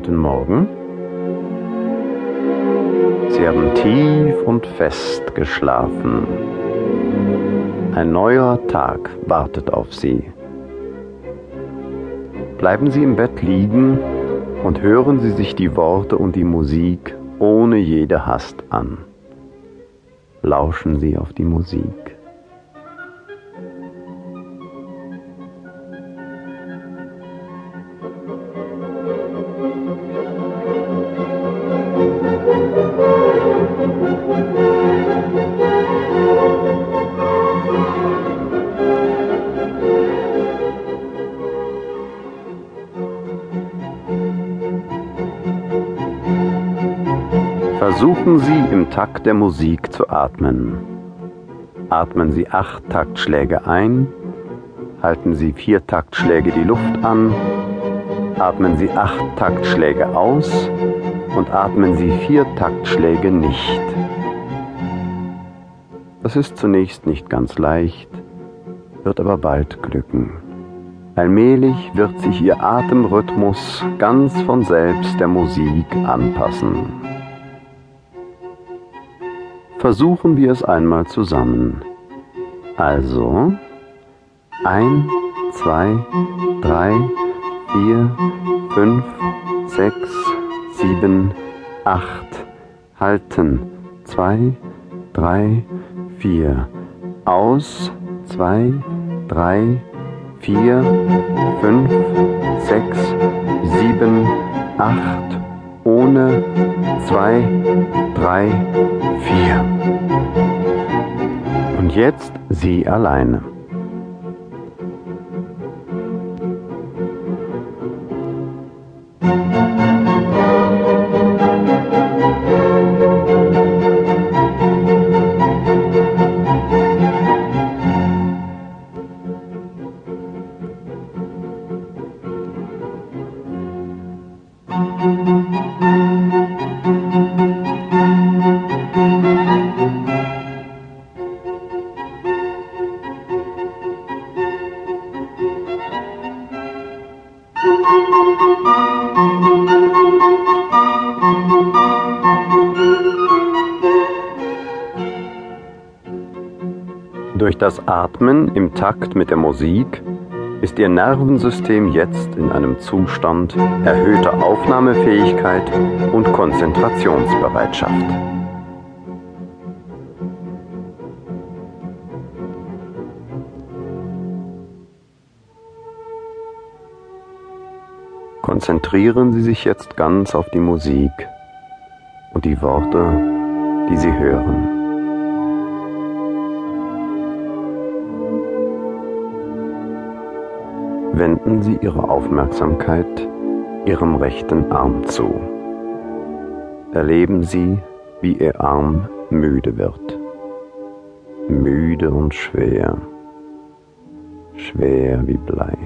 Guten Morgen. Sie haben tief und fest geschlafen. Ein neuer Tag wartet auf Sie. Bleiben Sie im Bett liegen und hören Sie sich die Worte und die Musik ohne jede Hast an. Lauschen Sie auf die Musik. Versuchen Sie im Takt der Musik zu atmen. Atmen Sie acht Taktschläge ein, halten Sie vier Taktschläge die Luft an, atmen Sie acht Taktschläge aus und atmen Sie vier Taktschläge nicht. Das ist zunächst nicht ganz leicht, wird aber bald glücken. Allmählich wird sich Ihr Atemrhythmus ganz von selbst der Musik anpassen. Versuchen wir es einmal zusammen. Also, ein, zwei, drei, vier, fünf, sechs, sieben, acht. Halten. Zwei, drei, vier. Aus. Zwei, drei, vier, fünf, sechs, sieben, acht ohne zwei, drei, vier. Und jetzt sie alleine. Durch das Atmen im Takt mit der Musik ist Ihr Nervensystem jetzt in einem Zustand erhöhter Aufnahmefähigkeit und Konzentrationsbereitschaft. Konzentrieren Sie sich jetzt ganz auf die Musik und die Worte, die Sie hören. Wenden Sie Ihre Aufmerksamkeit Ihrem rechten Arm zu. Erleben Sie, wie Ihr Arm müde wird. Müde und schwer. Schwer wie Blei.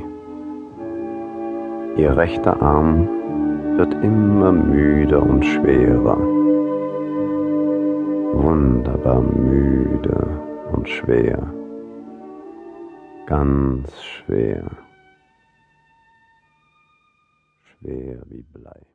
Ihr rechter Arm wird immer müder und schwerer. Wunderbar müde und schwer. Ganz schwer. Schwer wie Blei.